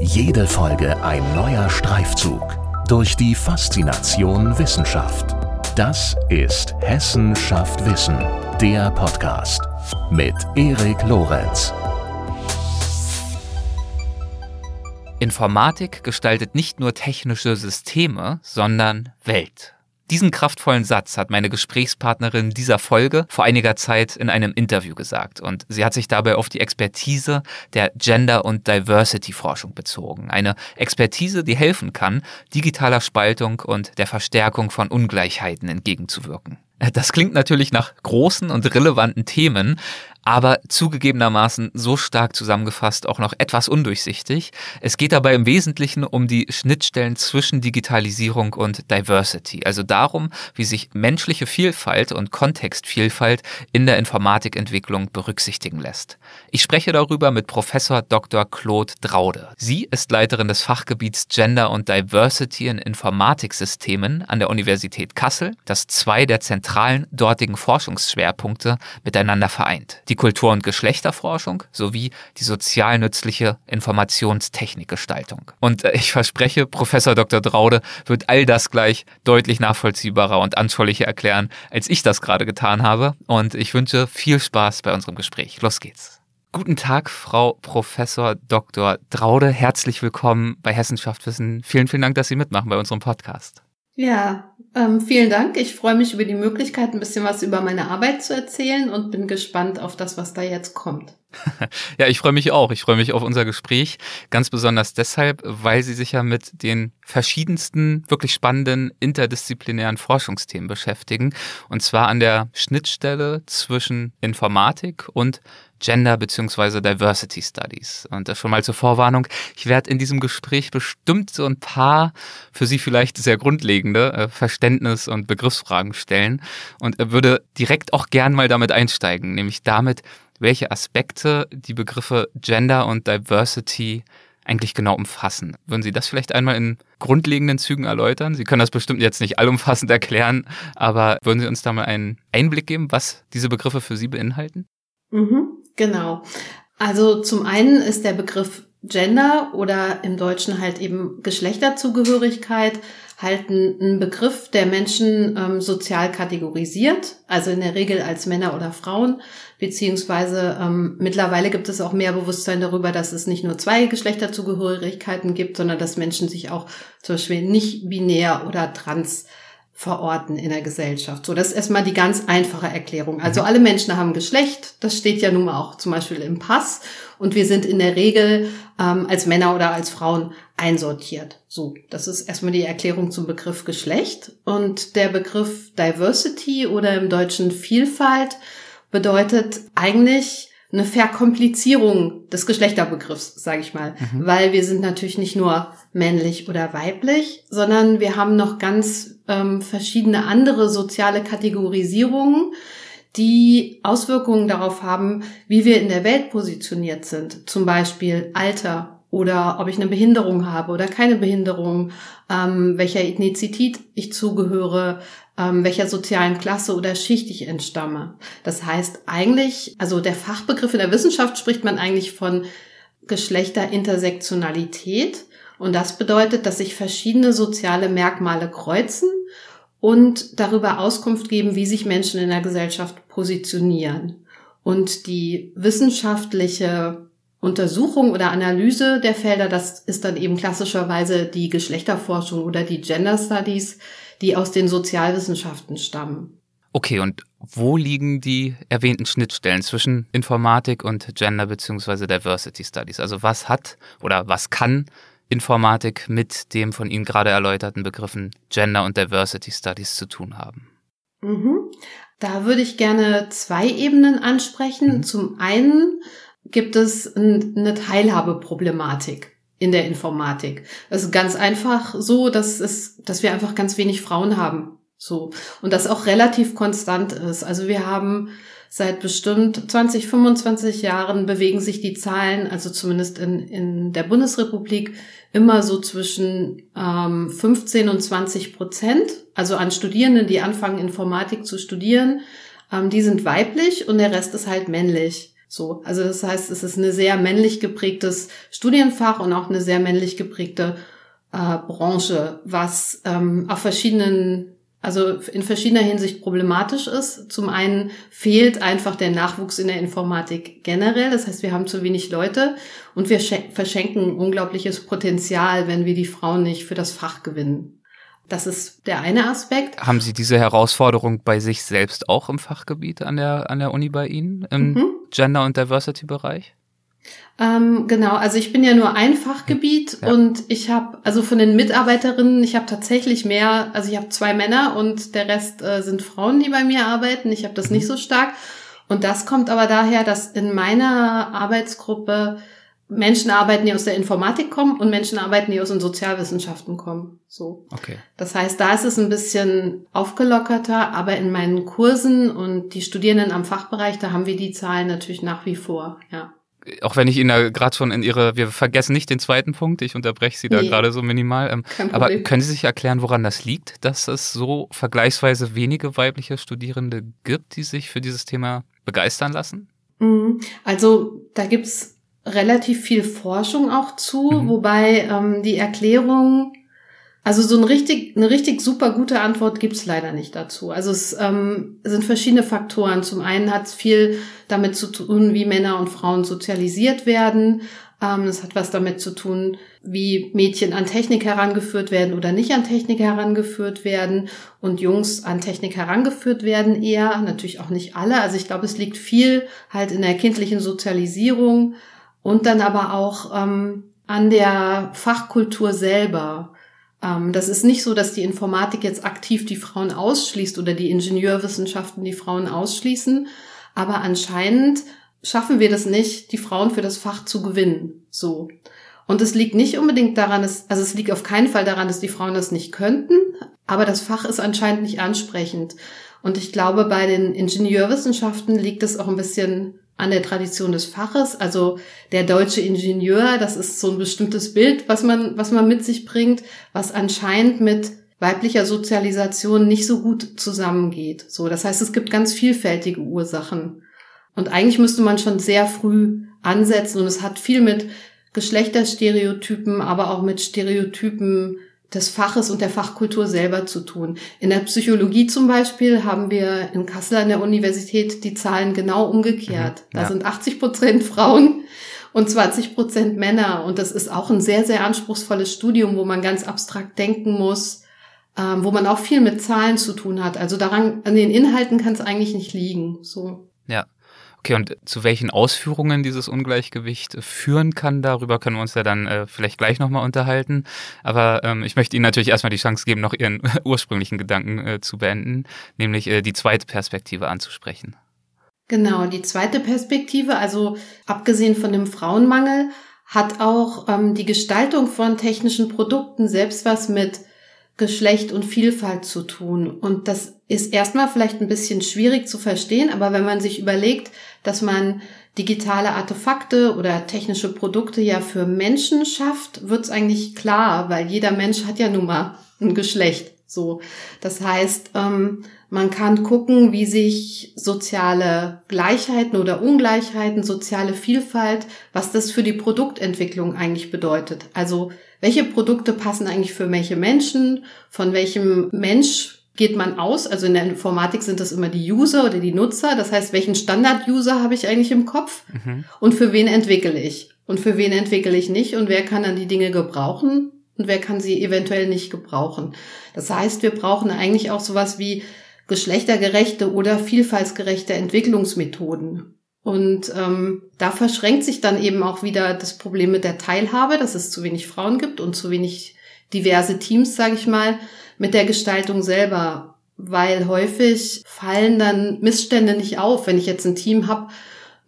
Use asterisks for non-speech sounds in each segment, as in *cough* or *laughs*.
Jede Folge ein neuer Streifzug durch die Faszination Wissenschaft. Das ist Hessen schafft Wissen, der Podcast mit Erik Lorenz. Informatik gestaltet nicht nur technische Systeme, sondern Welt. Diesen kraftvollen Satz hat meine Gesprächspartnerin dieser Folge vor einiger Zeit in einem Interview gesagt und sie hat sich dabei auf die Expertise der Gender- und Diversity-Forschung bezogen. Eine Expertise, die helfen kann, digitaler Spaltung und der Verstärkung von Ungleichheiten entgegenzuwirken. Das klingt natürlich nach großen und relevanten Themen, aber zugegebenermaßen so stark zusammengefasst auch noch etwas undurchsichtig. Es geht dabei im Wesentlichen um die Schnittstellen zwischen Digitalisierung und Diversity, also darum, wie sich menschliche Vielfalt und Kontextvielfalt in der Informatikentwicklung berücksichtigen lässt. Ich spreche darüber mit Professor Dr. Claude Draude. Sie ist Leiterin des Fachgebiets Gender und Diversity in Informatiksystemen an der Universität Kassel, das zwei der zentralen dortigen Forschungsschwerpunkte miteinander vereint. Die Kultur- und Geschlechterforschung sowie die sozial nützliche Informationstechnikgestaltung. Und äh, ich verspreche, Professor Dr. Draude wird all das gleich deutlich nachvollziehbarer und anschaulicher erklären, als ich das gerade getan habe. Und ich wünsche viel Spaß bei unserem Gespräch. Los geht's. Guten Tag, Frau Professor Dr. Draude. Herzlich willkommen bei Hessenschaft Wissen. Vielen, vielen Dank, dass Sie mitmachen bei unserem Podcast. Ja, ähm, vielen Dank. Ich freue mich über die Möglichkeit, ein bisschen was über meine Arbeit zu erzählen und bin gespannt auf das, was da jetzt kommt. *laughs* ja, ich freue mich auch. Ich freue mich auf unser Gespräch. Ganz besonders deshalb, weil Sie sich ja mit den verschiedensten, wirklich spannenden interdisziplinären Forschungsthemen beschäftigen. Und zwar an der Schnittstelle zwischen Informatik und Gender bzw. Diversity Studies. Und das schon mal zur Vorwarnung. Ich werde in diesem Gespräch bestimmt so ein paar für Sie vielleicht sehr grundlegende äh, Verständnis- und Begriffsfragen stellen und würde direkt auch gern mal damit einsteigen, nämlich damit, welche Aspekte die Begriffe Gender und Diversity eigentlich genau umfassen. Würden Sie das vielleicht einmal in grundlegenden Zügen erläutern? Sie können das bestimmt jetzt nicht allumfassend erklären, aber würden Sie uns da mal einen Einblick geben, was diese Begriffe für Sie beinhalten? Mhm. Genau. Also zum einen ist der Begriff Gender oder im Deutschen halt eben Geschlechterzugehörigkeit halt ein, Begriff, der Menschen ähm, sozial kategorisiert, also in der Regel als Männer oder Frauen, beziehungsweise ähm, mittlerweile gibt es auch mehr Bewusstsein darüber, dass es nicht nur zwei Geschlechterzugehörigkeiten gibt, sondern dass Menschen sich auch zum Beispiel nicht binär oder trans verorten in der Gesellschaft. So, das ist erstmal die ganz einfache Erklärung. Also mhm. alle Menschen haben Geschlecht, das steht ja nun mal auch zum Beispiel im Pass und wir sind in der Regel ähm, als Männer oder als Frauen einsortiert. So, das ist erstmal die Erklärung zum Begriff Geschlecht und der Begriff Diversity oder im Deutschen Vielfalt bedeutet eigentlich eine Verkomplizierung des Geschlechterbegriffs, sage ich mal, mhm. weil wir sind natürlich nicht nur männlich oder weiblich, sondern wir haben noch ganz ähm, verschiedene andere soziale Kategorisierungen, die Auswirkungen darauf haben, wie wir in der Welt positioniert sind. Zum Beispiel Alter oder ob ich eine Behinderung habe oder keine Behinderung, ähm, welcher Ethnizität ich zugehöre, ähm, welcher sozialen Klasse oder Schicht ich entstamme. Das heißt eigentlich, also der Fachbegriff in der Wissenschaft spricht man eigentlich von Geschlechterintersektionalität. Und das bedeutet, dass sich verschiedene soziale Merkmale kreuzen und darüber Auskunft geben, wie sich Menschen in der Gesellschaft positionieren. Und die wissenschaftliche Untersuchung oder Analyse der Felder, das ist dann eben klassischerweise die Geschlechterforschung oder die Gender Studies, die aus den Sozialwissenschaften stammen. Okay, und wo liegen die erwähnten Schnittstellen zwischen Informatik und Gender bzw. Diversity Studies? Also was hat oder was kann Informatik mit dem von Ihnen gerade erläuterten Begriffen Gender und Diversity Studies zu tun haben? Mhm. Da würde ich gerne zwei Ebenen ansprechen. Mhm. Zum einen gibt es eine Teilhabeproblematik in der Informatik. Es ist ganz einfach so, dass es, dass wir einfach ganz wenig Frauen haben. So. Und das auch relativ konstant ist. Also wir haben seit bestimmt 20, 25 Jahren bewegen sich die Zahlen, also zumindest in, in der Bundesrepublik, immer so zwischen ähm, 15 und 20 Prozent. Also an Studierenden, die anfangen, Informatik zu studieren, ähm, die sind weiblich und der Rest ist halt männlich. So, also das heißt, es ist eine sehr männlich geprägtes Studienfach und auch eine sehr männlich geprägte äh, Branche, was ähm, auf verschiedenen also in verschiedener Hinsicht problematisch ist. Zum einen fehlt einfach der Nachwuchs in der Informatik generell. Das heißt, wir haben zu wenig Leute und wir verschenken unglaubliches Potenzial, wenn wir die Frauen nicht für das Fach gewinnen. Das ist der eine Aspekt. Haben Sie diese Herausforderung bei sich selbst auch im Fachgebiet an der, an der Uni bei Ihnen, im mhm. Gender- und Diversity-Bereich? Ähm, genau, also ich bin ja nur ein Fachgebiet ja. und ich habe, also von den Mitarbeiterinnen, ich habe tatsächlich mehr, also ich habe zwei Männer und der Rest äh, sind Frauen, die bei mir arbeiten. Ich habe das mhm. nicht so stark. Und das kommt aber daher, dass in meiner Arbeitsgruppe Menschen arbeiten, die aus der Informatik kommen und Menschen arbeiten, die aus den Sozialwissenschaften kommen. So. Okay. Das heißt, da ist es ein bisschen aufgelockerter, aber in meinen Kursen und die Studierenden am Fachbereich, da haben wir die Zahlen natürlich nach wie vor, ja auch wenn ich Ihnen da gerade schon in Ihre, wir vergessen nicht den zweiten Punkt, ich unterbreche Sie da nee. gerade so minimal. Ähm, aber können Sie sich erklären, woran das liegt, dass es so vergleichsweise wenige weibliche Studierende gibt, die sich für dieses Thema begeistern lassen? Mhm. Also da gibt's relativ viel Forschung auch zu, mhm. wobei ähm, die Erklärung also so ein richtig, eine richtig super gute Antwort gibt's leider nicht dazu. Also es ähm, sind verschiedene Faktoren. Zum einen hat es viel damit zu tun, wie Männer und Frauen sozialisiert werden. Ähm, es hat was damit zu tun, wie Mädchen an Technik herangeführt werden oder nicht an Technik herangeführt werden und Jungs an Technik herangeführt werden eher. Natürlich auch nicht alle. Also ich glaube, es liegt viel halt in der kindlichen Sozialisierung und dann aber auch ähm, an der Fachkultur selber. Ähm, das ist nicht so, dass die Informatik jetzt aktiv die Frauen ausschließt oder die Ingenieurwissenschaften die Frauen ausschließen, aber anscheinend schaffen wir das nicht, die Frauen für das Fach zu gewinnen. So. Und es liegt nicht unbedingt daran, dass, also es liegt auf keinen Fall daran, dass die Frauen das nicht könnten, aber das Fach ist anscheinend nicht ansprechend. Und ich glaube, bei den Ingenieurwissenschaften liegt es auch ein bisschen an der Tradition des Faches. Also der deutsche Ingenieur, das ist so ein bestimmtes Bild, was man, was man mit sich bringt, was anscheinend mit weiblicher Sozialisation nicht so gut zusammengeht. So, das heißt, es gibt ganz vielfältige Ursachen. Und eigentlich müsste man schon sehr früh ansetzen und es hat viel mit Geschlechterstereotypen, aber auch mit Stereotypen des Faches und der Fachkultur selber zu tun. In der Psychologie zum Beispiel haben wir in Kassel an der Universität die Zahlen genau umgekehrt. Mhm, ja. Da sind 80 Prozent Frauen und 20 Prozent Männer. Und das ist auch ein sehr, sehr anspruchsvolles Studium, wo man ganz abstrakt denken muss, ähm, wo man auch viel mit Zahlen zu tun hat. Also daran, an den Inhalten kann es eigentlich nicht liegen. So. Ja. Okay, und zu welchen Ausführungen dieses Ungleichgewicht führen kann, darüber können wir uns ja dann äh, vielleicht gleich nochmal unterhalten. Aber ähm, ich möchte Ihnen natürlich erstmal die Chance geben, noch Ihren *laughs* ursprünglichen Gedanken äh, zu beenden, nämlich äh, die zweite Perspektive anzusprechen. Genau, die zweite Perspektive, also abgesehen von dem Frauenmangel, hat auch ähm, die Gestaltung von technischen Produkten selbst was mit Geschlecht und Vielfalt zu tun. Und das ist erstmal vielleicht ein bisschen schwierig zu verstehen, aber wenn man sich überlegt, dass man digitale Artefakte oder technische Produkte ja für Menschen schafft, wird's eigentlich klar, weil jeder Mensch hat ja nun mal ein Geschlecht. So, das heißt, ähm, man kann gucken, wie sich soziale Gleichheiten oder Ungleichheiten, soziale Vielfalt, was das für die Produktentwicklung eigentlich bedeutet. Also welche Produkte passen eigentlich für welche Menschen, von welchem Mensch geht man aus. Also in der Informatik sind das immer die User oder die Nutzer. Das heißt, welchen Standard-User habe ich eigentlich im Kopf mhm. und für wen entwickle ich und für wen entwickle ich nicht und wer kann dann die Dinge gebrauchen und wer kann sie eventuell nicht gebrauchen. Das heißt, wir brauchen eigentlich auch sowas wie geschlechtergerechte oder vielfaltsgerechte Entwicklungsmethoden. Und ähm, da verschränkt sich dann eben auch wieder das Problem mit der Teilhabe, dass es zu wenig Frauen gibt und zu wenig diverse Teams, sage ich mal, mit der Gestaltung selber. Weil häufig fallen dann Missstände nicht auf. Wenn ich jetzt ein Team habe,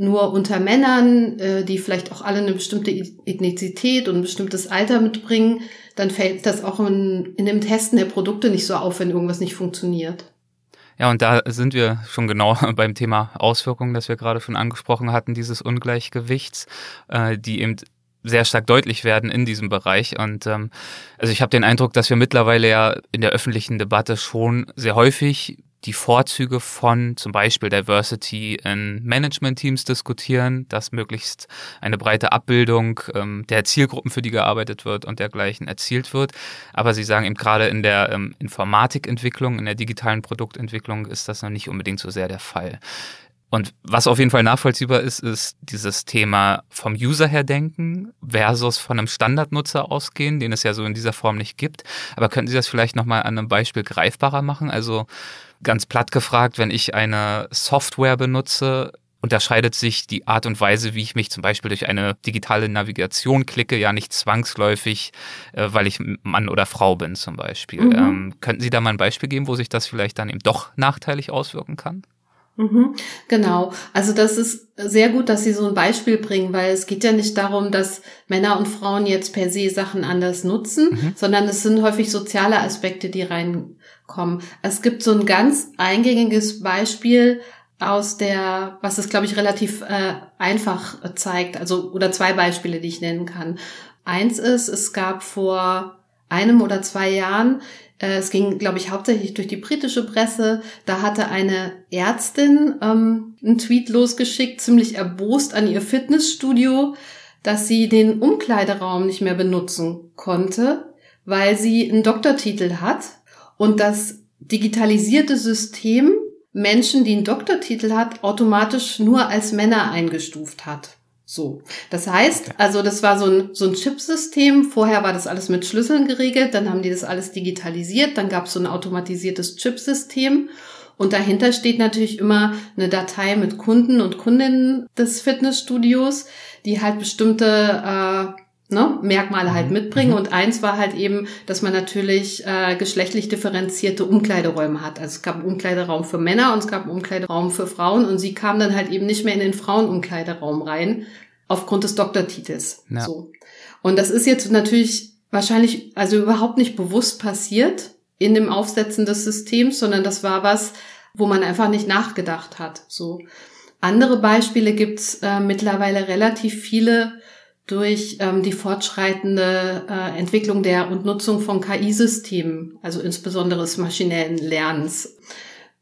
nur unter Männern, äh, die vielleicht auch alle eine bestimmte Ethnizität und ein bestimmtes Alter mitbringen, dann fällt das auch in, in dem Testen der Produkte nicht so auf, wenn irgendwas nicht funktioniert. Ja, und da sind wir schon genau *laughs* beim Thema Auswirkungen, das wir gerade schon angesprochen hatten, dieses Ungleichgewichts, äh, die eben sehr stark deutlich werden in diesem Bereich. Und ähm, also ich habe den Eindruck, dass wir mittlerweile ja in der öffentlichen Debatte schon sehr häufig die Vorzüge von zum Beispiel Diversity in Management-Teams diskutieren, dass möglichst eine breite Abbildung ähm, der Zielgruppen, für die gearbeitet wird und dergleichen erzielt wird. Aber Sie sagen eben gerade in der ähm, Informatikentwicklung, in der digitalen Produktentwicklung ist das noch nicht unbedingt so sehr der Fall. Und was auf jeden Fall nachvollziehbar ist, ist dieses Thema vom User her denken versus von einem Standardnutzer ausgehen, den es ja so in dieser Form nicht gibt. Aber könnten Sie das vielleicht nochmal an einem Beispiel greifbarer machen? Also ganz platt gefragt, wenn ich eine Software benutze, unterscheidet sich die Art und Weise, wie ich mich zum Beispiel durch eine digitale Navigation klicke, ja nicht zwangsläufig, äh, weil ich Mann oder Frau bin zum Beispiel. Mhm. Ähm, könnten Sie da mal ein Beispiel geben, wo sich das vielleicht dann eben doch nachteilig auswirken kann? Mhm, genau. Also das ist sehr gut, dass Sie so ein Beispiel bringen, weil es geht ja nicht darum, dass Männer und Frauen jetzt per se Sachen anders nutzen, mhm. sondern es sind häufig soziale Aspekte, die reinkommen. Es gibt so ein ganz eingängiges Beispiel aus der, was es glaube ich relativ äh, einfach zeigt, also oder zwei Beispiele, die ich nennen kann. Eins ist, es gab vor einem oder zwei Jahren äh, es ging, glaube ich, hauptsächlich durch die britische Presse. Da hatte eine Ärztin ähm, einen Tweet losgeschickt, ziemlich erbost an ihr Fitnessstudio, dass sie den Umkleideraum nicht mehr benutzen konnte, weil sie einen Doktortitel hat und das digitalisierte System Menschen, die einen Doktortitel hat, automatisch nur als Männer eingestuft hat. So. Das heißt, also das war so ein, so ein Chipsystem. Vorher war das alles mit Schlüsseln geregelt, dann haben die das alles digitalisiert, dann gab es so ein automatisiertes Chipsystem. Und dahinter steht natürlich immer eine Datei mit Kunden und Kundinnen des Fitnessstudios, die halt bestimmte äh, ne, Merkmale halt mhm. mitbringen. Mhm. Und eins war halt eben, dass man natürlich äh, geschlechtlich differenzierte Umkleideräume hat. Also es gab einen Umkleideraum für Männer und es gab einen Umkleideraum für Frauen und sie kam dann halt eben nicht mehr in den Frauenumkleideraum rein, aufgrund des Doktortitels. Ja. So. Und das ist jetzt natürlich wahrscheinlich also überhaupt nicht bewusst passiert in dem Aufsetzen des Systems, sondern das war was, wo man einfach nicht nachgedacht hat. So. Andere Beispiele gibt's äh, mittlerweile relativ viele durch ähm, die fortschreitende äh, Entwicklung der und Nutzung von KI-Systemen, also insbesondere des maschinellen Lernens.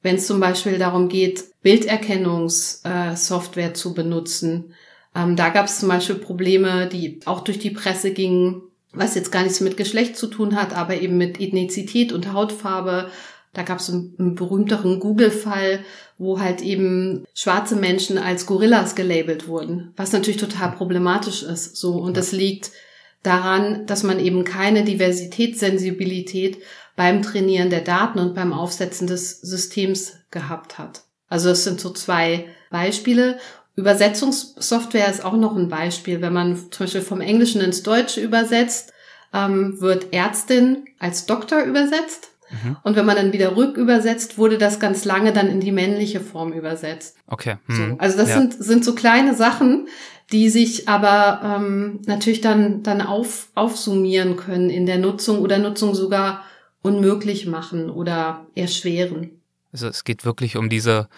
Wenn es zum Beispiel darum geht, Bilderkennungssoftware äh, zu benutzen, ähm, da gab es zum Beispiel Probleme, die auch durch die Presse gingen, was jetzt gar nichts mit Geschlecht zu tun hat, aber eben mit Ethnizität und Hautfarbe. Da gab es einen, einen berühmteren Google-Fall, wo halt eben schwarze Menschen als Gorillas gelabelt wurden, was natürlich total problematisch ist. So und das liegt daran, dass man eben keine Diversitätssensibilität beim Trainieren der Daten und beim Aufsetzen des Systems gehabt hat. Also das sind so zwei Beispiele. Übersetzungssoftware ist auch noch ein Beispiel. Wenn man zum Beispiel vom Englischen ins Deutsche übersetzt, ähm, wird Ärztin als Doktor übersetzt. Mhm. Und wenn man dann wieder rückübersetzt, wurde das ganz lange dann in die männliche Form übersetzt. Okay. Mhm. So, also das ja. sind, sind so kleine Sachen, die sich aber ähm, natürlich dann, dann auf, aufsummieren können in der Nutzung oder Nutzung sogar unmöglich machen oder erschweren. Also es geht wirklich um diese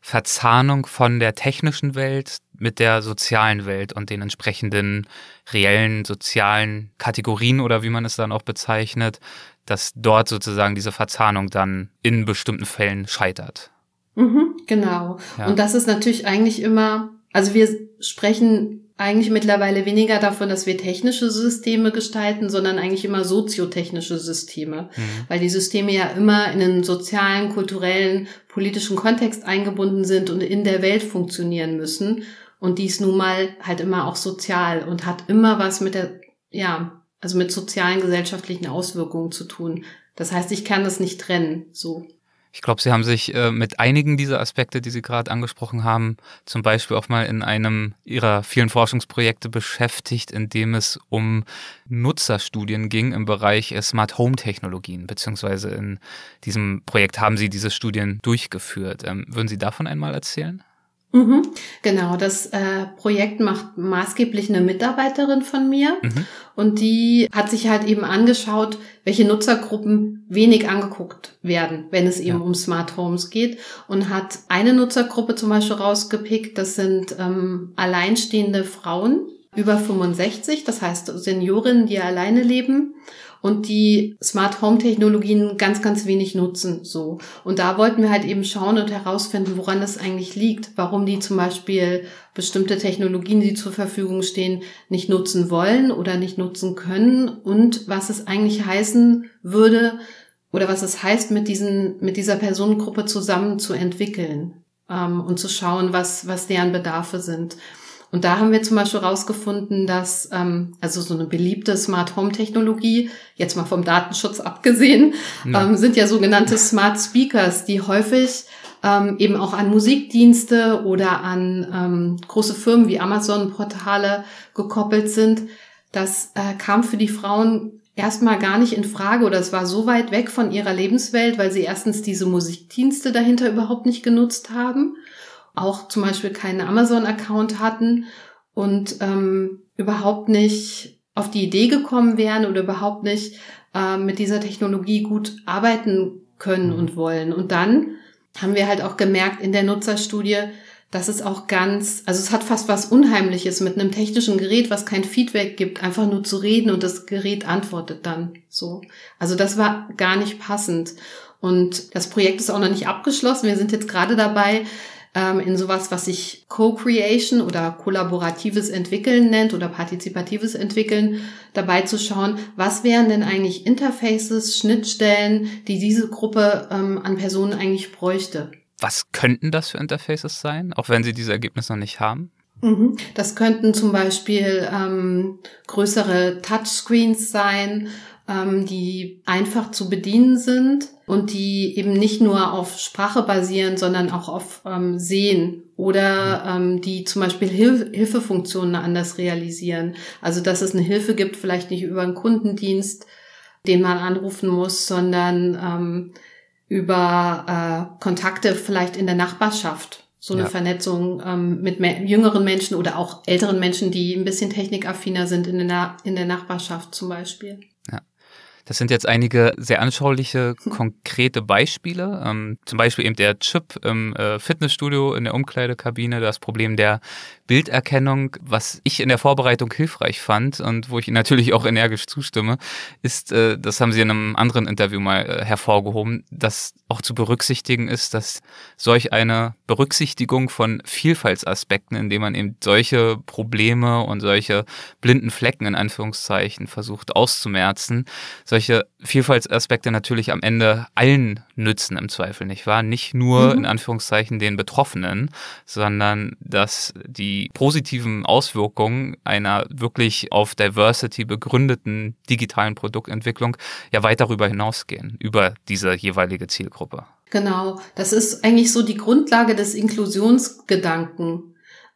Verzahnung von der technischen Welt mit der sozialen Welt und den entsprechenden reellen sozialen Kategorien oder wie man es dann auch bezeichnet, dass dort sozusagen diese Verzahnung dann in bestimmten Fällen scheitert. Mhm, genau. Ja. Und das ist natürlich eigentlich immer, also wir sprechen eigentlich mittlerweile weniger davon, dass wir technische Systeme gestalten, sondern eigentlich immer soziotechnische Systeme, mhm. weil die Systeme ja immer in einen sozialen, kulturellen, politischen Kontext eingebunden sind und in der Welt funktionieren müssen. Und dies nun mal halt immer auch sozial und hat immer was mit der, ja, also mit sozialen, gesellschaftlichen Auswirkungen zu tun. Das heißt, ich kann das nicht trennen, so. Ich glaube, Sie haben sich äh, mit einigen dieser Aspekte, die Sie gerade angesprochen haben, zum Beispiel auch mal in einem Ihrer vielen Forschungsprojekte beschäftigt, in dem es um Nutzerstudien ging im Bereich äh, Smart Home Technologien, beziehungsweise in diesem Projekt haben Sie diese Studien durchgeführt. Ähm, würden Sie davon einmal erzählen? Mhm, genau, das äh, Projekt macht maßgeblich eine Mitarbeiterin von mir. Mhm. und die hat sich halt eben angeschaut, welche Nutzergruppen wenig angeguckt werden, wenn es eben ja. um Smart Homes geht. Und hat eine Nutzergruppe zum Beispiel rausgepickt, das sind ähm, alleinstehende Frauen, über 65, das heißt Seniorinnen, die alleine leben und die Smart Home Technologien ganz, ganz wenig nutzen, so. Und da wollten wir halt eben schauen und herausfinden, woran das eigentlich liegt, warum die zum Beispiel bestimmte Technologien, die zur Verfügung stehen, nicht nutzen wollen oder nicht nutzen können und was es eigentlich heißen würde oder was es heißt, mit diesen, mit dieser Personengruppe zusammen zu entwickeln ähm, und zu schauen, was, was deren Bedarfe sind. Und da haben wir zum Beispiel rausgefunden, dass ähm, also so eine beliebte Smart Home Technologie, jetzt mal vom Datenschutz abgesehen, ja. ähm, sind ja sogenannte Smart Speakers, die häufig ähm, eben auch an Musikdienste oder an ähm, große Firmen wie Amazon-Portale gekoppelt sind. Das äh, kam für die Frauen erstmal gar nicht in Frage oder es war so weit weg von ihrer Lebenswelt, weil sie erstens diese Musikdienste dahinter überhaupt nicht genutzt haben auch zum Beispiel keinen Amazon-Account hatten und ähm, überhaupt nicht auf die Idee gekommen wären oder überhaupt nicht äh, mit dieser Technologie gut arbeiten können und wollen. Und dann haben wir halt auch gemerkt in der Nutzerstudie, dass es auch ganz, also es hat fast was Unheimliches mit einem technischen Gerät, was kein Feedback gibt, einfach nur zu reden und das Gerät antwortet dann so. Also das war gar nicht passend. Und das Projekt ist auch noch nicht abgeschlossen. Wir sind jetzt gerade dabei, ähm, in sowas, was sich Co-Creation oder kollaboratives Entwickeln nennt oder partizipatives Entwickeln, dabei zu schauen, was wären denn eigentlich Interfaces, Schnittstellen, die diese Gruppe ähm, an Personen eigentlich bräuchte. Was könnten das für Interfaces sein, auch wenn Sie diese Ergebnisse noch nicht haben? Mhm. Das könnten zum Beispiel ähm, größere Touchscreens sein, ähm, die einfach zu bedienen sind und die eben nicht nur auf Sprache basieren, sondern auch auf ähm, Sehen oder ähm, die zum Beispiel Hilf Hilfefunktionen anders realisieren. Also dass es eine Hilfe gibt, vielleicht nicht über einen Kundendienst, den man anrufen muss, sondern ähm, über äh, Kontakte vielleicht in der Nachbarschaft. So eine ja. Vernetzung ähm, mit jüngeren Menschen oder auch älteren Menschen, die ein bisschen technikaffiner sind in der, Na in der Nachbarschaft zum Beispiel. Das sind jetzt einige sehr anschauliche, konkrete Beispiele. Ähm, zum Beispiel eben der Chip im äh, Fitnessstudio in der Umkleidekabine, das Problem der Bilderkennung, was ich in der Vorbereitung hilfreich fand und wo ich Ihnen natürlich auch energisch zustimme, ist, äh, das haben Sie in einem anderen Interview mal äh, hervorgehoben, dass auch zu berücksichtigen ist, dass solch eine Berücksichtigung von Vielfaltsaspekten, indem man eben solche Probleme und solche blinden Flecken in Anführungszeichen versucht auszumerzen, solche Vielfaltsaspekte natürlich am Ende allen nützen im Zweifel, nicht wahr? Nicht nur mhm. in Anführungszeichen den Betroffenen, sondern dass die positiven Auswirkungen einer wirklich auf Diversity begründeten digitalen Produktentwicklung ja weit darüber hinausgehen, über diese jeweilige Zielgruppe. Genau, das ist eigentlich so die Grundlage des Inklusionsgedanken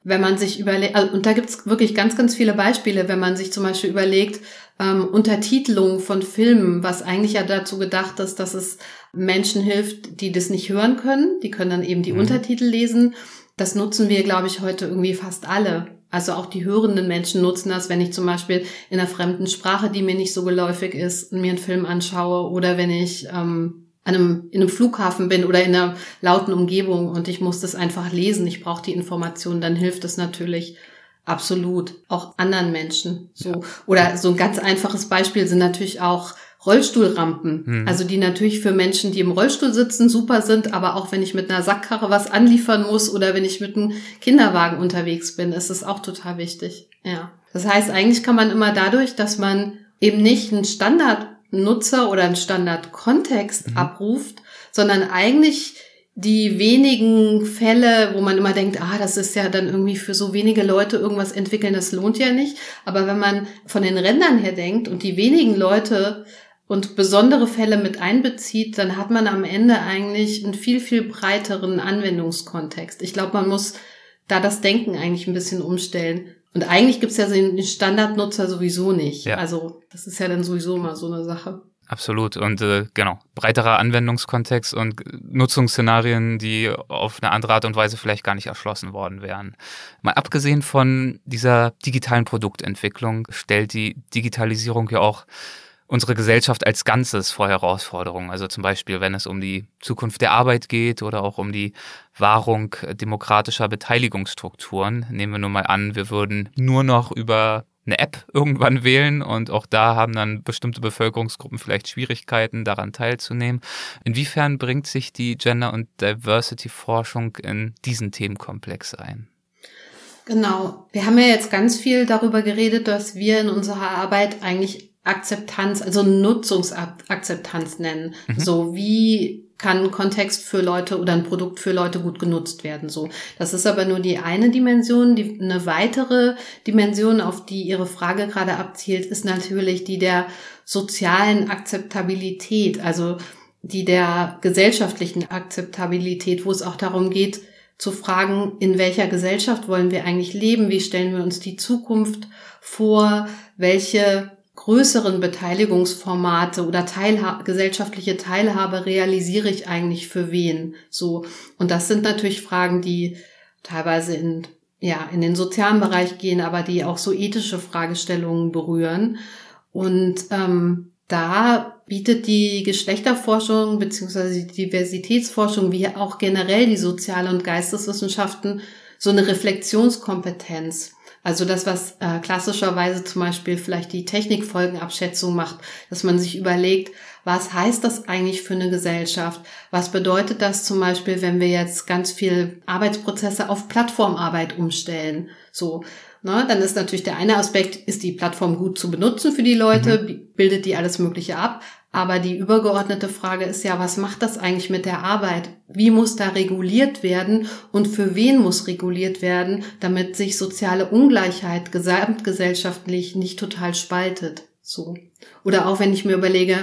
wenn man sich überlegt, also, und da gibt's wirklich ganz, ganz viele Beispiele, wenn man sich zum Beispiel überlegt, ähm, Untertitelung von Filmen, was eigentlich ja dazu gedacht ist, dass es Menschen hilft, die das nicht hören können, die können dann eben die mhm. Untertitel lesen. Das nutzen wir, glaube ich, heute irgendwie fast alle. Also auch die hörenden Menschen nutzen das, wenn ich zum Beispiel in einer fremden Sprache, die mir nicht so geläufig ist, mir einen Film anschaue oder wenn ich ähm, an einem, in einem Flughafen bin oder in einer lauten Umgebung und ich muss das einfach lesen, ich brauche die Informationen, dann hilft es natürlich absolut auch anderen Menschen. So ja. oder so ein ganz einfaches Beispiel sind natürlich auch Rollstuhlrampen, hm. also die natürlich für Menschen, die im Rollstuhl sitzen, super sind, aber auch wenn ich mit einer Sackkarre was anliefern muss oder wenn ich mit einem Kinderwagen unterwegs bin, ist es auch total wichtig. Ja. Das heißt, eigentlich kann man immer dadurch, dass man eben nicht einen Standard Nutzer oder einen Standardkontext mhm. abruft, sondern eigentlich die wenigen Fälle, wo man immer denkt, ah, das ist ja dann irgendwie für so wenige Leute irgendwas entwickeln, das lohnt ja nicht. Aber wenn man von den Rändern her denkt und die wenigen Leute und besondere Fälle mit einbezieht, dann hat man am Ende eigentlich einen viel, viel breiteren Anwendungskontext. Ich glaube, man muss da das Denken eigentlich ein bisschen umstellen. Und eigentlich gibt's ja den Standardnutzer sowieso nicht. Ja. Also das ist ja dann sowieso mal so eine Sache. Absolut. Und äh, genau, breiterer Anwendungskontext und Nutzungsszenarien, die auf eine andere Art und Weise vielleicht gar nicht erschlossen worden wären. Mal abgesehen von dieser digitalen Produktentwicklung stellt die Digitalisierung ja auch unsere Gesellschaft als Ganzes vor Herausforderungen. Also zum Beispiel, wenn es um die Zukunft der Arbeit geht oder auch um die Wahrung demokratischer Beteiligungsstrukturen. Nehmen wir nur mal an, wir würden nur noch über eine App irgendwann wählen und auch da haben dann bestimmte Bevölkerungsgruppen vielleicht Schwierigkeiten, daran teilzunehmen. Inwiefern bringt sich die Gender- und Diversity-Forschung in diesen Themenkomplex ein? Genau. Wir haben ja jetzt ganz viel darüber geredet, dass wir in unserer Arbeit eigentlich Akzeptanz, also Nutzungsakzeptanz nennen. Mhm. So wie kann ein Kontext für Leute oder ein Produkt für Leute gut genutzt werden. So, das ist aber nur die eine Dimension. Die, eine weitere Dimension, auf die Ihre Frage gerade abzielt, ist natürlich die der sozialen Akzeptabilität, also die der gesellschaftlichen Akzeptabilität, wo es auch darum geht, zu fragen, in welcher Gesellschaft wollen wir eigentlich leben, wie stellen wir uns die Zukunft vor, welche größeren Beteiligungsformate oder Teilha gesellschaftliche Teilhabe realisiere ich eigentlich für wen? So. Und das sind natürlich Fragen, die teilweise in, ja, in den sozialen Bereich gehen, aber die auch so ethische Fragestellungen berühren. Und ähm, da bietet die Geschlechterforschung beziehungsweise die Diversitätsforschung wie auch generell die Sozial- und Geisteswissenschaften so eine Reflexionskompetenz. Also das, was äh, klassischerweise zum Beispiel vielleicht die Technikfolgenabschätzung macht, dass man sich überlegt, was heißt das eigentlich für eine Gesellschaft? Was bedeutet das zum Beispiel, wenn wir jetzt ganz viel Arbeitsprozesse auf Plattformarbeit umstellen? So, ne, dann ist natürlich der eine Aspekt, ist die Plattform gut zu benutzen für die Leute, mhm. bildet die alles Mögliche ab. Aber die übergeordnete Frage ist ja, was macht das eigentlich mit der Arbeit? Wie muss da reguliert werden und für wen muss reguliert werden, damit sich soziale Ungleichheit gesamtgesellschaftlich nicht total spaltet? So. Oder auch wenn ich mir überlege,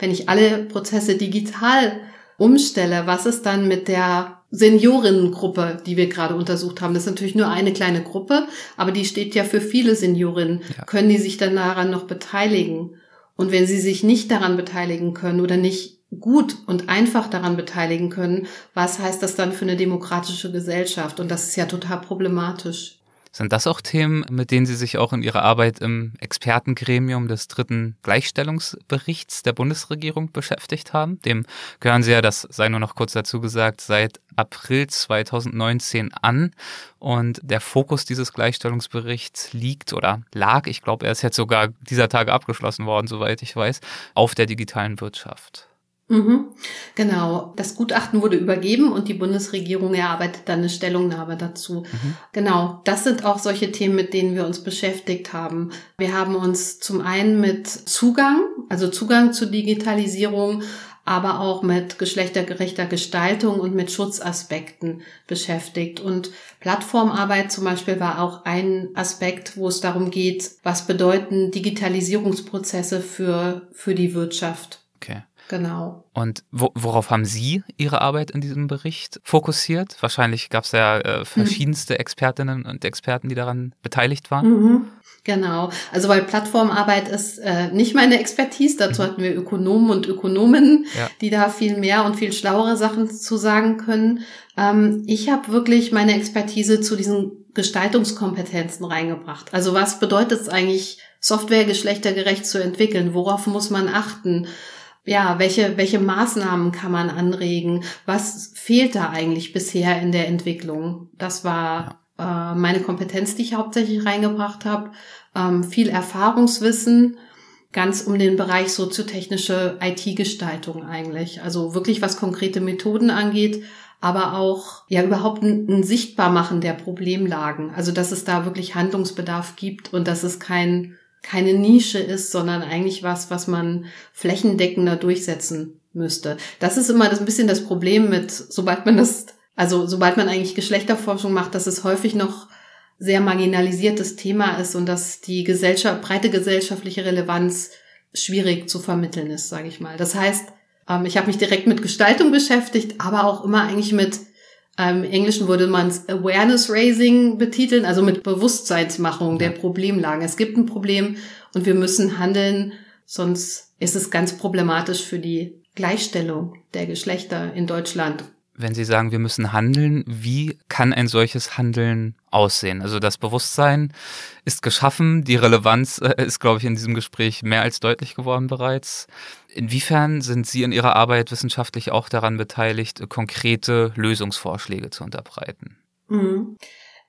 wenn ich alle Prozesse digital umstelle, was ist dann mit der Seniorinnengruppe, die wir gerade untersucht haben? Das ist natürlich nur eine kleine Gruppe, aber die steht ja für viele Seniorinnen. Ja. Können die sich dann daran noch beteiligen? Und wenn sie sich nicht daran beteiligen können oder nicht gut und einfach daran beteiligen können, was heißt das dann für eine demokratische Gesellschaft? Und das ist ja total problematisch. Sind das auch Themen, mit denen Sie sich auch in Ihrer Arbeit im Expertengremium des dritten Gleichstellungsberichts der Bundesregierung beschäftigt haben? Dem gehören Sie ja, das sei nur noch kurz dazu gesagt, seit April 2019 an. Und der Fokus dieses Gleichstellungsberichts liegt oder lag, ich glaube, er ist jetzt sogar dieser Tage abgeschlossen worden, soweit ich weiß, auf der digitalen Wirtschaft. Mhm. Genau. Das Gutachten wurde übergeben und die Bundesregierung erarbeitet dann eine Stellungnahme dazu. Mhm. Genau. Das sind auch solche Themen, mit denen wir uns beschäftigt haben. Wir haben uns zum einen mit Zugang, also Zugang zur Digitalisierung, aber auch mit geschlechtergerechter Gestaltung und mit Schutzaspekten beschäftigt. Und Plattformarbeit zum Beispiel war auch ein Aspekt, wo es darum geht, was bedeuten Digitalisierungsprozesse für, für die Wirtschaft. Okay. Genau. Und wo, worauf haben Sie Ihre Arbeit in diesem Bericht fokussiert? Wahrscheinlich gab es ja äh, verschiedenste Expertinnen und Experten, die daran beteiligt waren. Mhm. Genau. Also weil Plattformarbeit ist äh, nicht meine Expertise. Dazu mhm. hatten wir Ökonomen und Ökonominnen, ja. die da viel mehr und viel schlauere Sachen zu sagen können. Ähm, ich habe wirklich meine Expertise zu diesen Gestaltungskompetenzen reingebracht. Also was bedeutet es eigentlich, Software geschlechtergerecht zu entwickeln? Worauf muss man achten? Ja, welche, welche Maßnahmen kann man anregen? Was fehlt da eigentlich bisher in der Entwicklung? Das war äh, meine Kompetenz, die ich hauptsächlich reingebracht habe. Ähm, viel Erfahrungswissen, ganz um den Bereich soziotechnische IT-Gestaltung eigentlich. Also wirklich was konkrete Methoden angeht, aber auch ja überhaupt ein, ein Sichtbarmachen der Problemlagen. Also dass es da wirklich Handlungsbedarf gibt und dass es kein keine Nische ist, sondern eigentlich was, was man flächendeckender durchsetzen müsste. Das ist immer das ein bisschen das Problem mit, sobald man das, also sobald man eigentlich Geschlechterforschung macht, dass es häufig noch sehr marginalisiertes Thema ist und dass die Gesellschaft, breite gesellschaftliche Relevanz schwierig zu vermitteln ist, sage ich mal. Das heißt, ähm, ich habe mich direkt mit Gestaltung beschäftigt, aber auch immer eigentlich mit im Englischen würde man es Awareness Raising betiteln, also mit Bewusstseinsmachung der Problemlagen. Es gibt ein Problem und wir müssen handeln, sonst ist es ganz problematisch für die Gleichstellung der Geschlechter in Deutschland wenn Sie sagen, wir müssen handeln, wie kann ein solches Handeln aussehen? Also das Bewusstsein ist geschaffen, die Relevanz äh, ist, glaube ich, in diesem Gespräch mehr als deutlich geworden bereits. Inwiefern sind Sie in Ihrer Arbeit wissenschaftlich auch daran beteiligt, konkrete Lösungsvorschläge zu unterbreiten? Mhm.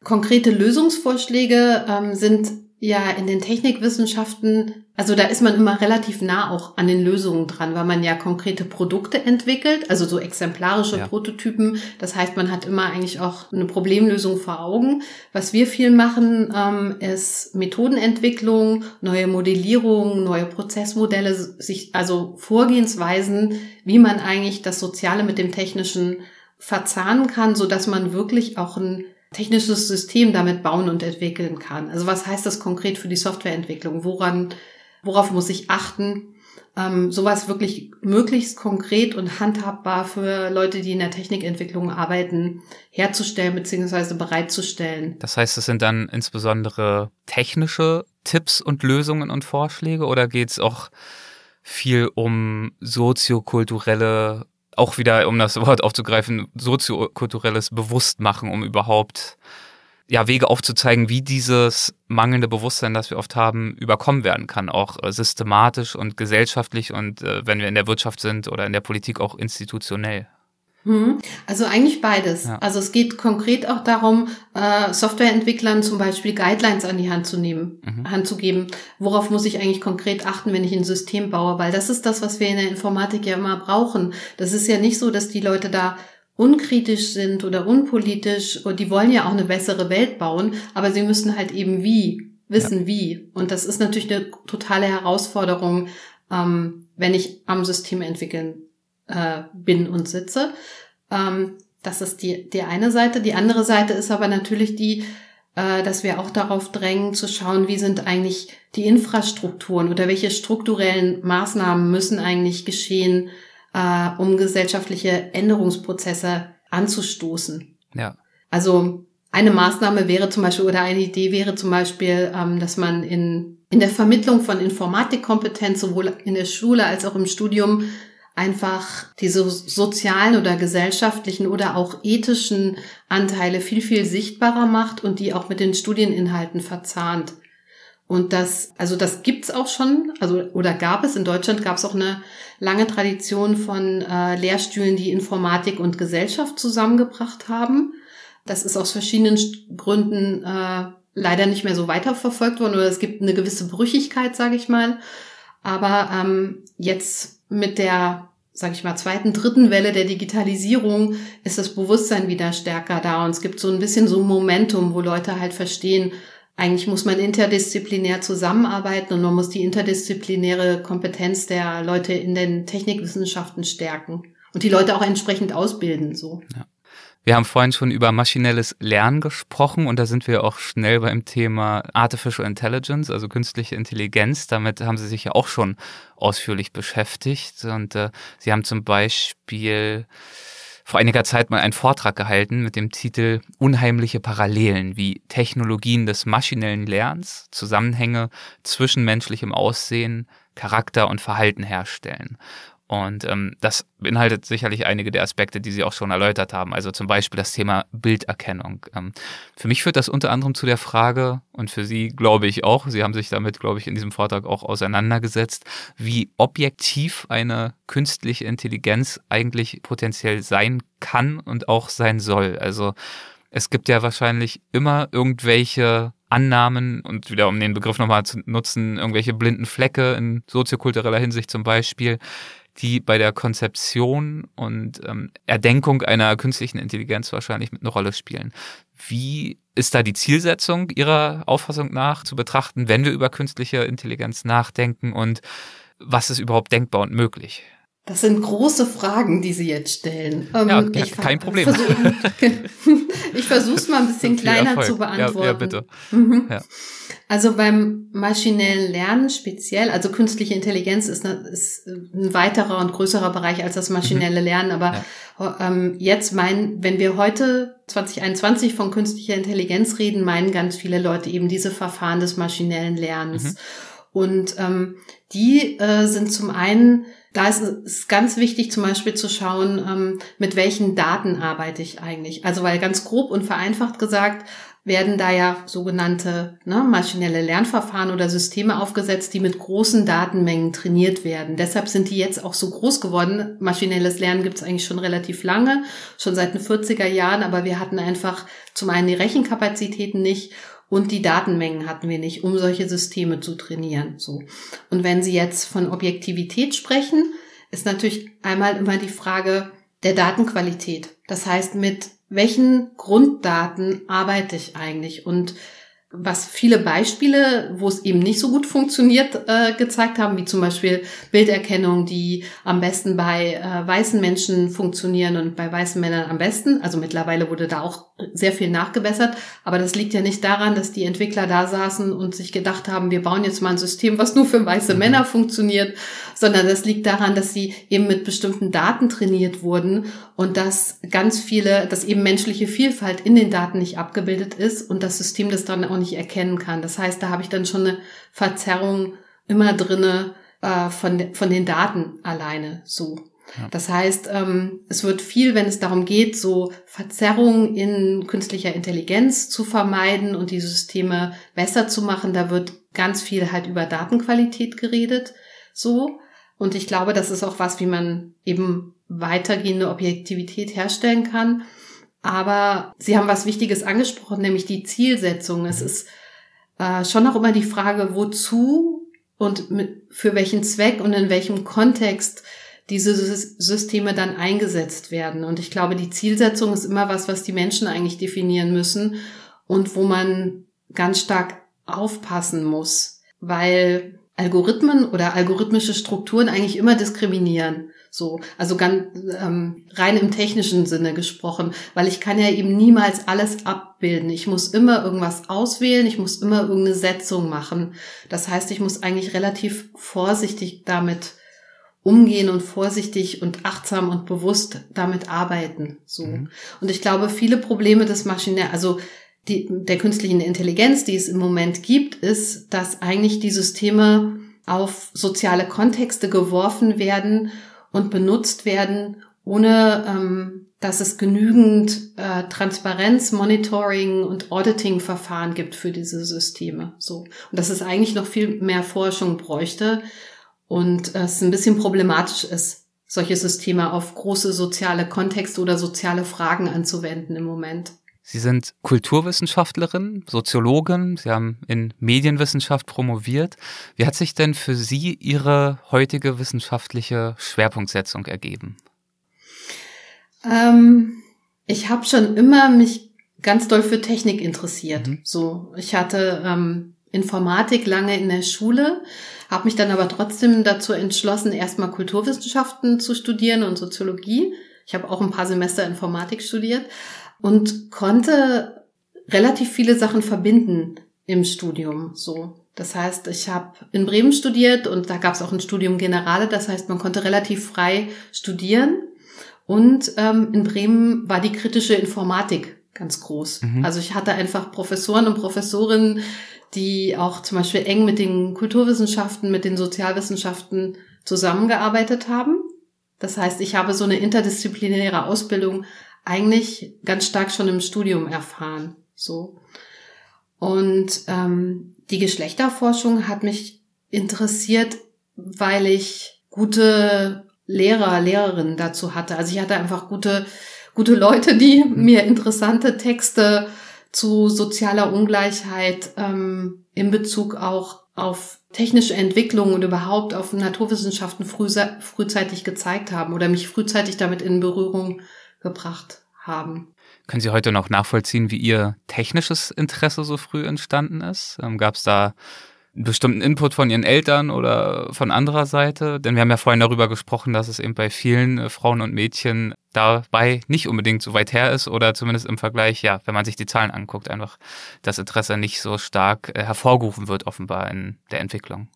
Konkrete Lösungsvorschläge ähm, sind ja in den Technikwissenschaften, also da ist man immer relativ nah auch an den Lösungen dran, weil man ja konkrete Produkte entwickelt, also so exemplarische ja. Prototypen. Das heißt, man hat immer eigentlich auch eine Problemlösung vor Augen. Was wir viel machen, ähm, ist Methodenentwicklung, neue Modellierung, neue Prozessmodelle, sich also Vorgehensweisen, wie man eigentlich das Soziale mit dem Technischen verzahnen kann, so dass man wirklich auch ein technisches System damit bauen und entwickeln kann. Also was heißt das konkret für die Softwareentwicklung? Woran, worauf muss ich achten? Ähm, sowas wirklich möglichst konkret und handhabbar für Leute, die in der Technikentwicklung arbeiten, herzustellen bzw. bereitzustellen. Das heißt, es sind dann insbesondere technische Tipps und Lösungen und Vorschläge oder geht es auch viel um soziokulturelle auch wieder, um das Wort aufzugreifen, soziokulturelles Bewusstmachen, um überhaupt ja, Wege aufzuzeigen, wie dieses mangelnde Bewusstsein, das wir oft haben, überkommen werden kann, auch äh, systematisch und gesellschaftlich und äh, wenn wir in der Wirtschaft sind oder in der Politik auch institutionell. Hm. Also eigentlich beides. Ja. Also es geht konkret auch darum, äh, Softwareentwicklern zum Beispiel Guidelines an die Hand zu nehmen, mhm. Hand zu geben. Worauf muss ich eigentlich konkret achten, wenn ich ein System baue? Weil das ist das, was wir in der Informatik ja immer brauchen. Das ist ja nicht so, dass die Leute da unkritisch sind oder unpolitisch und die wollen ja auch eine bessere Welt bauen, aber sie müssen halt eben wie, wissen ja. wie. Und das ist natürlich eine totale Herausforderung, ähm, wenn ich am System entwickeln äh, bin und sitze. Ähm, das ist die, die eine Seite. Die andere Seite ist aber natürlich die, äh, dass wir auch darauf drängen zu schauen, wie sind eigentlich die Infrastrukturen oder welche strukturellen Maßnahmen müssen eigentlich geschehen, äh, um gesellschaftliche Änderungsprozesse anzustoßen. Ja. Also eine Maßnahme wäre zum Beispiel oder eine Idee wäre zum Beispiel, ähm, dass man in, in der Vermittlung von Informatikkompetenz sowohl in der Schule als auch im Studium einfach diese sozialen oder gesellschaftlichen oder auch ethischen Anteile viel, viel sichtbarer macht und die auch mit den Studieninhalten verzahnt. Und das, also das gibt's auch schon, also oder gab es in Deutschland gab es auch eine lange Tradition von äh, Lehrstühlen, die Informatik und Gesellschaft zusammengebracht haben. Das ist aus verschiedenen Gründen äh, leider nicht mehr so weiterverfolgt worden oder es gibt eine gewisse Brüchigkeit, sage ich mal. Aber ähm, jetzt mit der, sage ich mal, zweiten, dritten Welle der Digitalisierung ist das Bewusstsein wieder stärker da und es gibt so ein bisschen so ein Momentum, wo Leute halt verstehen, eigentlich muss man interdisziplinär zusammenarbeiten und man muss die interdisziplinäre Kompetenz der Leute in den Technikwissenschaften stärken und die Leute auch entsprechend ausbilden, so. Ja. Wir haben vorhin schon über maschinelles Lernen gesprochen und da sind wir auch schnell beim Thema Artificial Intelligence, also künstliche Intelligenz. Damit haben Sie sich ja auch schon ausführlich beschäftigt und äh, Sie haben zum Beispiel vor einiger Zeit mal einen Vortrag gehalten mit dem Titel Unheimliche Parallelen, wie Technologien des maschinellen Lernens Zusammenhänge zwischen menschlichem Aussehen, Charakter und Verhalten herstellen. Und ähm, das beinhaltet sicherlich einige der Aspekte, die Sie auch schon erläutert haben. Also zum Beispiel das Thema Bilderkennung. Ähm, für mich führt das unter anderem zu der Frage, und für Sie glaube ich auch, Sie haben sich damit, glaube ich, in diesem Vortrag auch auseinandergesetzt, wie objektiv eine künstliche Intelligenz eigentlich potenziell sein kann und auch sein soll. Also es gibt ja wahrscheinlich immer irgendwelche Annahmen und wieder um den Begriff nochmal zu nutzen, irgendwelche blinden Flecke in soziokultureller Hinsicht zum Beispiel, die bei der Konzeption und ähm, Erdenkung einer künstlichen Intelligenz wahrscheinlich mit einer Rolle spielen. Wie ist da die Zielsetzung Ihrer Auffassung nach zu betrachten, wenn wir über künstliche Intelligenz nachdenken und was ist überhaupt denkbar und möglich? Das sind große Fragen, die Sie jetzt stellen. Ähm, ja, ich kein Problem. Versuch, *laughs* ich versuche es mal ein bisschen kleiner Erfolg. zu beantworten. Ja, ja bitte. Mhm. Ja. Also beim maschinellen Lernen speziell, also künstliche Intelligenz ist, eine, ist ein weiterer und größerer Bereich als das maschinelle mhm. Lernen. Aber ja. ähm, jetzt meinen, wenn wir heute 2021 von künstlicher Intelligenz reden, meinen ganz viele Leute eben diese Verfahren des maschinellen Lernens. Mhm. Und ähm, die äh, sind zum einen, da ist es ganz wichtig zum Beispiel zu schauen, ähm, mit welchen Daten arbeite ich eigentlich. Also weil ganz grob und vereinfacht gesagt, werden da ja sogenannte ne, maschinelle Lernverfahren oder Systeme aufgesetzt, die mit großen Datenmengen trainiert werden. Deshalb sind die jetzt auch so groß geworden. Maschinelles Lernen gibt es eigentlich schon relativ lange, schon seit den 40er Jahren, aber wir hatten einfach zum einen die Rechenkapazitäten nicht und die Datenmengen hatten wir nicht, um solche Systeme zu trainieren. So. Und wenn Sie jetzt von Objektivität sprechen, ist natürlich einmal immer die Frage der Datenqualität. Das heißt, mit welchen Grunddaten arbeite ich eigentlich? Und was viele Beispiele, wo es eben nicht so gut funktioniert, äh, gezeigt haben, wie zum Beispiel Bilderkennung, die am besten bei äh, weißen Menschen funktionieren und bei weißen Männern am besten. Also mittlerweile wurde da auch sehr viel nachgebessert, aber das liegt ja nicht daran, dass die Entwickler da saßen und sich gedacht haben, wir bauen jetzt mal ein System, was nur für weiße mhm. Männer funktioniert, sondern das liegt daran, dass sie eben mit bestimmten Daten trainiert wurden und dass ganz viele, dass eben menschliche Vielfalt in den Daten nicht abgebildet ist und das System das dann auch nicht erkennen kann. Das heißt, da habe ich dann schon eine Verzerrung immer drinne äh, von, von den Daten alleine so. Ja. Das heißt, ähm, es wird viel, wenn es darum geht, so Verzerrungen in künstlicher Intelligenz zu vermeiden und die Systeme besser zu machen, da wird ganz viel halt über Datenqualität geredet, so. Und ich glaube, das ist auch was, wie man eben weitergehende Objektivität herstellen kann. Aber Sie haben was Wichtiges angesprochen, nämlich die Zielsetzung. Es ist äh, schon auch immer die Frage, wozu und mit, für welchen Zweck und in welchem Kontext diese Systeme dann eingesetzt werden. Und ich glaube, die Zielsetzung ist immer was, was die Menschen eigentlich definieren müssen und wo man ganz stark aufpassen muss, weil Algorithmen oder algorithmische Strukturen eigentlich immer diskriminieren. So, also ganz ähm, rein im technischen Sinne gesprochen, weil ich kann ja eben niemals alles abbilden. Ich muss immer irgendwas auswählen, ich muss immer irgendeine Setzung machen. Das heißt, ich muss eigentlich relativ vorsichtig damit umgehen und vorsichtig und achtsam und bewusst damit arbeiten. So. Mhm. Und ich glaube, viele Probleme des Maschinär, also die, der künstlichen Intelligenz, die es im Moment gibt, ist, dass eigentlich die Systeme auf soziale Kontexte geworfen werden und benutzt werden, ohne ähm, dass es genügend äh, Transparenz, Monitoring und Auditing-Verfahren gibt für diese Systeme. So und dass es eigentlich noch viel mehr Forschung bräuchte und es ein bisschen problematisch ist, solche Systeme auf große soziale Kontexte oder soziale Fragen anzuwenden im Moment. Sie sind Kulturwissenschaftlerin, Soziologin, Sie haben in Medienwissenschaft promoviert. Wie hat sich denn für Sie Ihre heutige wissenschaftliche Schwerpunktsetzung ergeben? Ähm, ich habe schon immer mich ganz doll für Technik interessiert. Mhm. So, ich hatte ähm, Informatik lange in der Schule, habe mich dann aber trotzdem dazu entschlossen, erstmal Kulturwissenschaften zu studieren und Soziologie. Ich habe auch ein paar Semester Informatik studiert und konnte relativ viele Sachen verbinden im Studium. So, das heißt, ich habe in Bremen studiert und da gab es auch ein Studium Generale. Das heißt, man konnte relativ frei studieren. Und ähm, in Bremen war die kritische Informatik ganz groß. Mhm. Also ich hatte einfach Professoren und Professorinnen, die auch zum Beispiel eng mit den Kulturwissenschaften, mit den Sozialwissenschaften zusammengearbeitet haben. Das heißt, ich habe so eine interdisziplinäre Ausbildung eigentlich ganz stark schon im Studium erfahren. So. Und ähm, die Geschlechterforschung hat mich interessiert, weil ich gute Lehrer, Lehrerinnen dazu hatte. Also ich hatte einfach gute, gute Leute, die *laughs* mir interessante Texte zu sozialer Ungleichheit ähm, in Bezug auch auf technische Entwicklung und überhaupt auf Naturwissenschaften früh, frühzeitig gezeigt haben oder mich frühzeitig damit in Berührung gebracht haben. Können Sie heute noch nachvollziehen, wie Ihr technisches Interesse so früh entstanden ist? Ähm, Gab es da einen bestimmten Input von Ihren Eltern oder von anderer Seite? Denn wir haben ja vorhin darüber gesprochen, dass es eben bei vielen äh, Frauen und Mädchen dabei nicht unbedingt so weit her ist oder zumindest im Vergleich, ja, wenn man sich die Zahlen anguckt, einfach das Interesse nicht so stark äh, hervorgerufen wird, offenbar in der Entwicklung.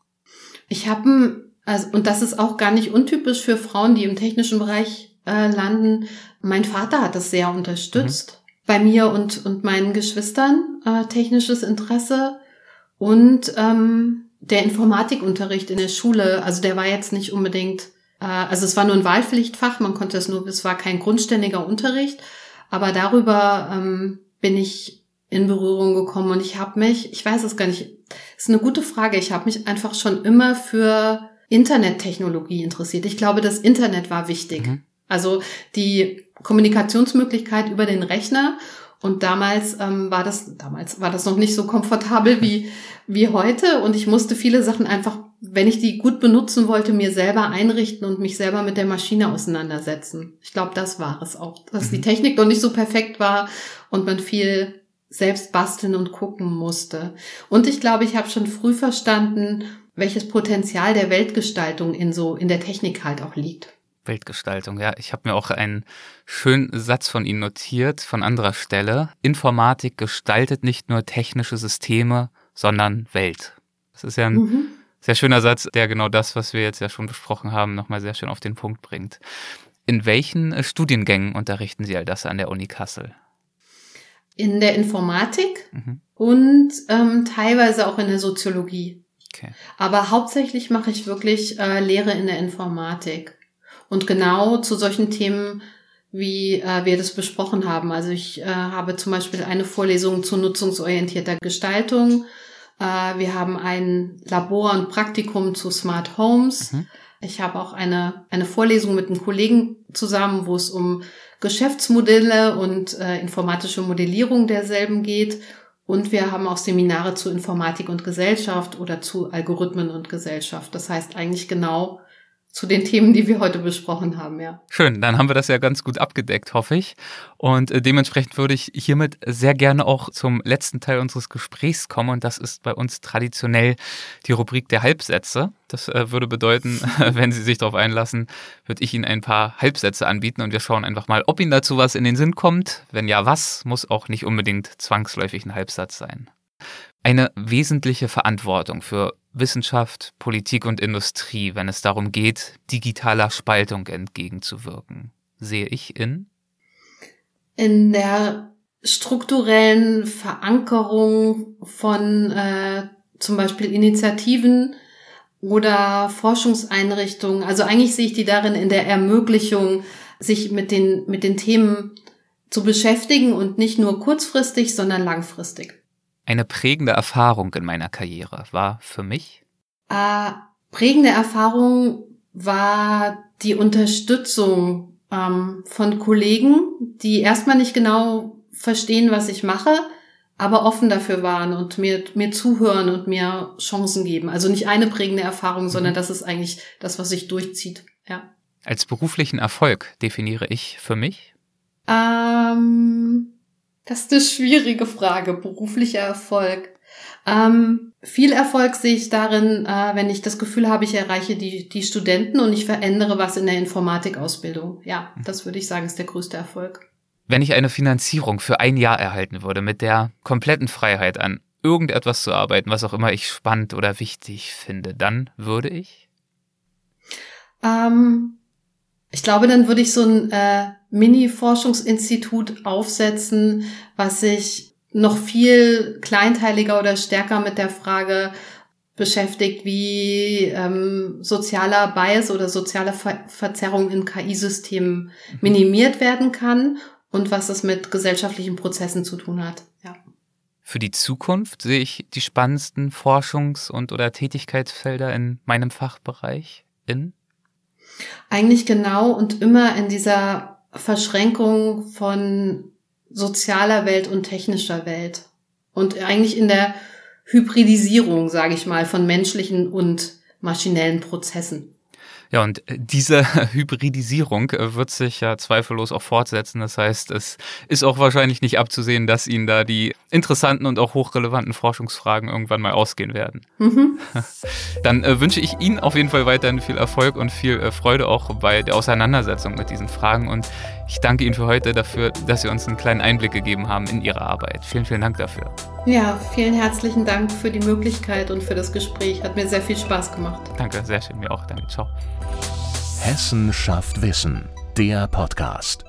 Ich habe, also, und das ist auch gar nicht untypisch für Frauen, die im technischen Bereich äh, landen. Mein Vater hat das sehr unterstützt. Mhm. Bei mir und, und meinen Geschwistern äh, technisches Interesse. Und ähm, der Informatikunterricht in der Schule, also der war jetzt nicht unbedingt, äh, also es war nur ein Wahlpflichtfach, man konnte es nur, es war kein grundständiger Unterricht, aber darüber ähm, bin ich in Berührung gekommen und ich habe mich, ich weiß es gar nicht, ist eine gute Frage, ich habe mich einfach schon immer für Internettechnologie interessiert. Ich glaube, das Internet war wichtig. Mhm. Also die Kommunikationsmöglichkeit über den Rechner und damals ähm, war das, damals war das noch nicht so komfortabel wie, wie heute. Und ich musste viele Sachen einfach, wenn ich die gut benutzen wollte, mir selber einrichten und mich selber mit der Maschine auseinandersetzen. Ich glaube, das war es auch, dass die mhm. Technik noch nicht so perfekt war und man viel selbst basteln und gucken musste. Und ich glaube, ich habe schon früh verstanden, welches Potenzial der Weltgestaltung in so in der Technik halt auch liegt. Weltgestaltung, ja. Ich habe mir auch einen schönen Satz von Ihnen notiert, von anderer Stelle. Informatik gestaltet nicht nur technische Systeme, sondern Welt. Das ist ja ein mhm. sehr schöner Satz, der genau das, was wir jetzt ja schon besprochen haben, nochmal sehr schön auf den Punkt bringt. In welchen äh, Studiengängen unterrichten Sie all das an der Uni Kassel? In der Informatik mhm. und ähm, teilweise auch in der Soziologie. Okay. Aber hauptsächlich mache ich wirklich äh, Lehre in der Informatik. Und genau zu solchen Themen, wie äh, wir das besprochen haben. Also ich äh, habe zum Beispiel eine Vorlesung zu nutzungsorientierter Gestaltung. Äh, wir haben ein Labor und Praktikum zu Smart Homes. Mhm. Ich habe auch eine, eine Vorlesung mit einem Kollegen zusammen, wo es um Geschäftsmodelle und äh, informatische Modellierung derselben geht. Und wir haben auch Seminare zu Informatik und Gesellschaft oder zu Algorithmen und Gesellschaft. Das heißt eigentlich genau zu den Themen, die wir heute besprochen haben, ja. Schön, dann haben wir das ja ganz gut abgedeckt, hoffe ich. Und äh, dementsprechend würde ich hiermit sehr gerne auch zum letzten Teil unseres Gesprächs kommen. Und das ist bei uns traditionell die Rubrik der Halbsätze. Das äh, würde bedeuten, *laughs* wenn Sie sich darauf einlassen, würde ich Ihnen ein paar Halbsätze anbieten und wir schauen einfach mal, ob Ihnen dazu was in den Sinn kommt. Wenn ja, was, muss auch nicht unbedingt zwangsläufig ein Halbsatz sein. Eine wesentliche Verantwortung für Wissenschaft, Politik und Industrie, wenn es darum geht, digitaler Spaltung entgegenzuwirken, sehe ich in? In der strukturellen Verankerung von äh, zum Beispiel Initiativen oder Forschungseinrichtungen. Also eigentlich sehe ich die darin in der Ermöglichung, sich mit den, mit den Themen zu beschäftigen und nicht nur kurzfristig, sondern langfristig. Eine prägende Erfahrung in meiner Karriere war für mich? Äh, prägende Erfahrung war die Unterstützung ähm, von Kollegen, die erstmal nicht genau verstehen, was ich mache, aber offen dafür waren und mir, mir zuhören und mir Chancen geben. Also nicht eine prägende Erfahrung, sondern mhm. das ist eigentlich das, was sich durchzieht. Ja. Als beruflichen Erfolg definiere ich für mich? Ähm, das ist eine schwierige Frage, beruflicher Erfolg. Ähm, viel Erfolg sehe ich darin, äh, wenn ich das Gefühl habe, ich erreiche die, die Studenten und ich verändere was in der Informatikausbildung. Ja, mhm. das würde ich sagen, ist der größte Erfolg. Wenn ich eine Finanzierung für ein Jahr erhalten würde, mit der kompletten Freiheit an irgendetwas zu arbeiten, was auch immer ich spannend oder wichtig finde, dann würde ich? Ähm, ich glaube, dann würde ich so ein äh, Mini-Forschungsinstitut aufsetzen, was sich noch viel kleinteiliger oder stärker mit der Frage beschäftigt, wie ähm, sozialer Bias oder soziale Ver Verzerrung in KI-Systemen mhm. minimiert werden kann und was es mit gesellschaftlichen Prozessen zu tun hat. Ja. Für die Zukunft sehe ich die spannendsten Forschungs- und oder Tätigkeitsfelder in meinem Fachbereich in? Eigentlich genau und immer in dieser Verschränkung von sozialer Welt und technischer Welt. Und eigentlich in der Hybridisierung, sage ich mal, von menschlichen und maschinellen Prozessen. Ja, und diese *laughs* Hybridisierung äh, wird sich ja zweifellos auch fortsetzen. Das heißt, es ist auch wahrscheinlich nicht abzusehen, dass Ihnen da die interessanten und auch hochrelevanten Forschungsfragen irgendwann mal ausgehen werden. Mhm. *laughs* Dann äh, wünsche ich Ihnen auf jeden Fall weiterhin viel Erfolg und viel äh, Freude auch bei der Auseinandersetzung mit diesen Fragen. Und ich danke Ihnen für heute dafür, dass Sie uns einen kleinen Einblick gegeben haben in Ihre Arbeit. Vielen, vielen Dank dafür. Ja, vielen herzlichen Dank für die Möglichkeit und für das Gespräch. Hat mir sehr viel Spaß gemacht. Danke, sehr schön. Mir auch. Danke. Ciao. Hessen schafft Wissen. Der Podcast.